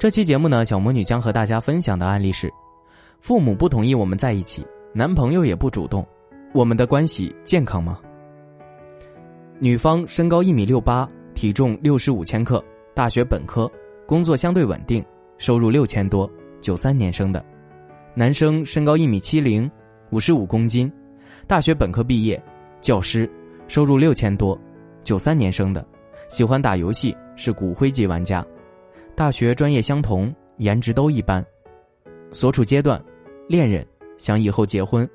这期节目呢，小魔女将和大家分享的案例是：父母不同意我们在一起，男朋友也不主动，我们的关系健康吗？女方身高一米六八，体重六十五千克，大学本科，工作相对稳定，收入六千多，九三年生的；男生身高一米七零，五十五公斤，大学本科毕业，教师。收入六千多，九三年生的，喜欢打游戏，是骨灰级玩家，大学专业相同，颜值都一般，所处阶段，恋人，想以后结婚。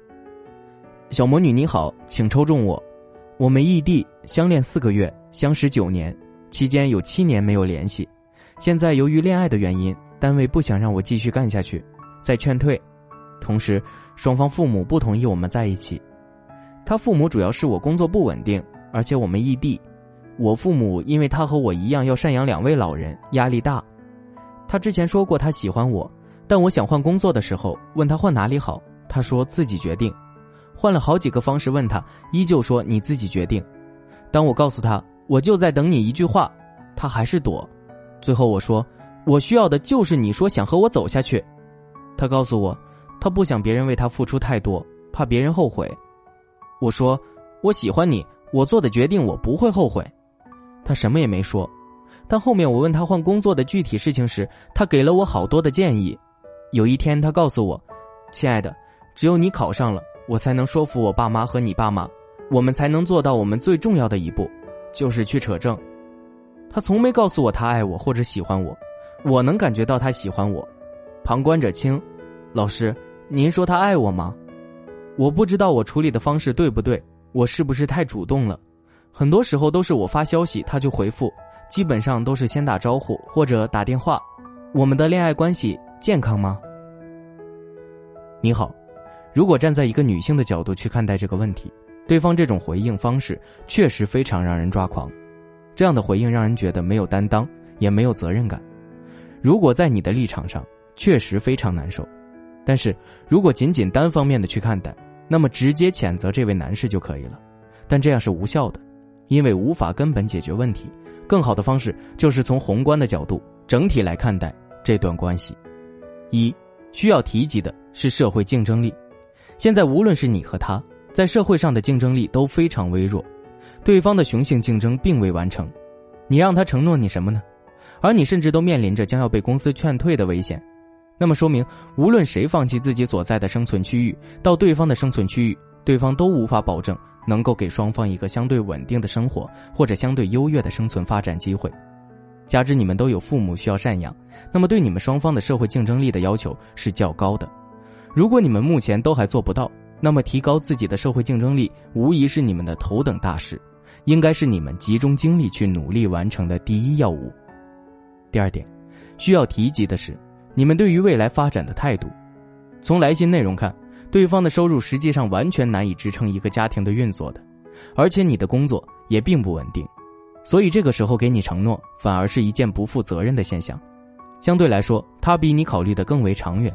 小魔女你好，请抽中我，我们异地相恋四个月，相识九年，期间有七年没有联系，现在由于恋爱的原因，单位不想让我继续干下去，在劝退，同时双方父母不同意我们在一起。他父母主要是我工作不稳定，而且我们异地。我父母因为他和我一样要赡养两位老人，压力大。他之前说过他喜欢我，但我想换工作的时候问他换哪里好，他说自己决定。换了好几个方式问他，依旧说你自己决定。当我告诉他我就在等你一句话，他还是躲。最后我说我需要的就是你说想和我走下去。他告诉我，他不想别人为他付出太多，怕别人后悔。我说，我喜欢你，我做的决定我不会后悔。他什么也没说，但后面我问他换工作的具体事情时，他给了我好多的建议。有一天，他告诉我：“亲爱的，只有你考上了，我才能说服我爸妈和你爸妈，我们才能做到我们最重要的一步，就是去扯证。”他从没告诉我他爱我或者喜欢我，我能感觉到他喜欢我。旁观者清，老师，您说他爱我吗？我不知道我处理的方式对不对，我是不是太主动了？很多时候都是我发消息他就回复，基本上都是先打招呼或者打电话。我们的恋爱关系健康吗？你好，如果站在一个女性的角度去看待这个问题，对方这种回应方式确实非常让人抓狂。这样的回应让人觉得没有担当，也没有责任感。如果在你的立场上，确实非常难受。但是如果仅仅单方面的去看待，那么直接谴责这位男士就可以了，但这样是无效的，因为无法根本解决问题。更好的方式就是从宏观的角度整体来看待这段关系。一需要提及的是社会竞争力。现在无论是你和他，在社会上的竞争力都非常微弱，对方的雄性竞争并未完成，你让他承诺你什么呢？而你甚至都面临着将要被公司劝退的危险。那么说明，无论谁放弃自己所在的生存区域，到对方的生存区域，对方都无法保证能够给双方一个相对稳定的生活或者相对优越的生存发展机会。加之你们都有父母需要赡养，那么对你们双方的社会竞争力的要求是较高的。如果你们目前都还做不到，那么提高自己的社会竞争力无疑是你们的头等大事，应该是你们集中精力去努力完成的第一要务。第二点，需要提及的是。你们对于未来发展的态度，从来信内容看，对方的收入实际上完全难以支撑一个家庭的运作的，而且你的工作也并不稳定，所以这个时候给你承诺反而是一件不负责任的现象。相对来说，他比你考虑的更为长远。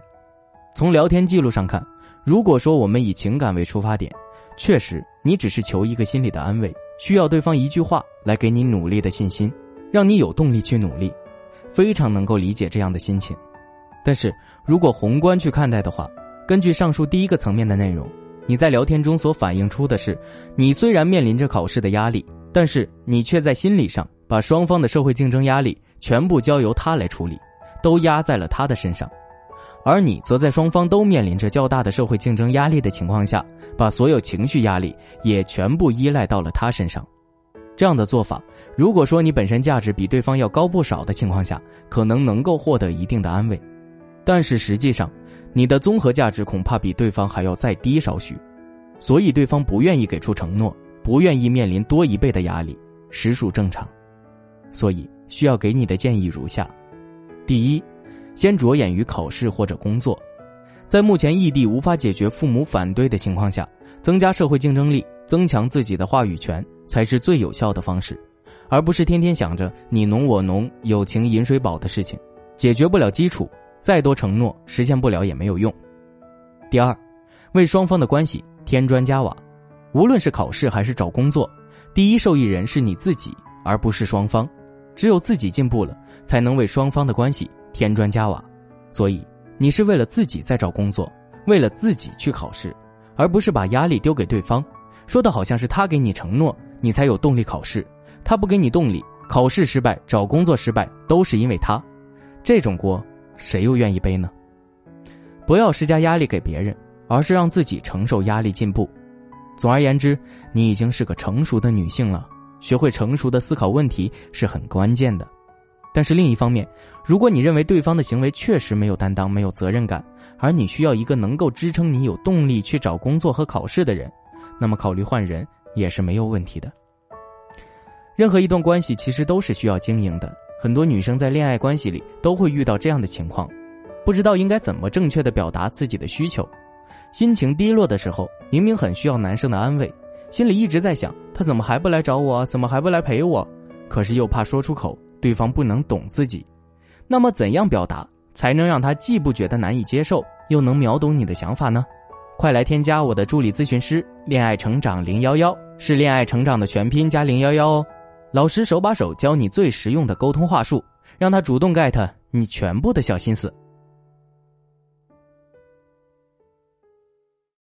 从聊天记录上看，如果说我们以情感为出发点，确实你只是求一个心理的安慰，需要对方一句话来给你努力的信心，让你有动力去努力，非常能够理解这样的心情。但是如果宏观去看待的话，根据上述第一个层面的内容，你在聊天中所反映出的是，你虽然面临着考试的压力，但是你却在心理上把双方的社会竞争压力全部交由他来处理，都压在了他的身上，而你则在双方都面临着较大的社会竞争压力的情况下，把所有情绪压力也全部依赖到了他身上。这样的做法，如果说你本身价值比对方要高不少的情况下，可能能够获得一定的安慰。但是实际上，你的综合价值恐怕比对方还要再低少许，所以对方不愿意给出承诺，不愿意面临多一倍的压力，实属正常。所以需要给你的建议如下：第一，先着眼于考试或者工作。在目前异地无法解决父母反对的情况下，增加社会竞争力，增强自己的话语权，才是最有效的方式，而不是天天想着你侬我侬、友情饮水饱的事情，解决不了基础，再多承诺实现不了也没有用。第二，为双方的关系添砖加瓦，无论是考试还是找工作，第一受益人是你自己，而不是双方。只有自己进步了，才能为双方的关系添砖加瓦。所以。你是为了自己在找工作，为了自己去考试，而不是把压力丢给对方，说的好像是他给你承诺，你才有动力考试，他不给你动力，考试失败、找工作失败都是因为他，这种锅谁又愿意背呢？不要施加压力给别人，而是让自己承受压力进步。总而言之，你已经是个成熟的女性了，学会成熟的思考问题是很关键的。但是另一方面，如果你认为对方的行为确实没有担当、没有责任感，而你需要一个能够支撑你有动力去找工作和考试的人，那么考虑换人也是没有问题的。任何一段关系其实都是需要经营的，很多女生在恋爱关系里都会遇到这样的情况，不知道应该怎么正确的表达自己的需求。心情低落的时候，明明很需要男生的安慰，心里一直在想他怎么还不来找我，怎么还不来陪我，可是又怕说出口。对方不能懂自己，那么怎样表达才能让他既不觉得难以接受，又能秒懂你的想法呢？快来添加我的助理咨询师“恋爱成长零幺幺”，是恋爱成长的全拼加零幺幺哦。老师手把手教你最实用的沟通话术，让他主动 get 你全部的小心思。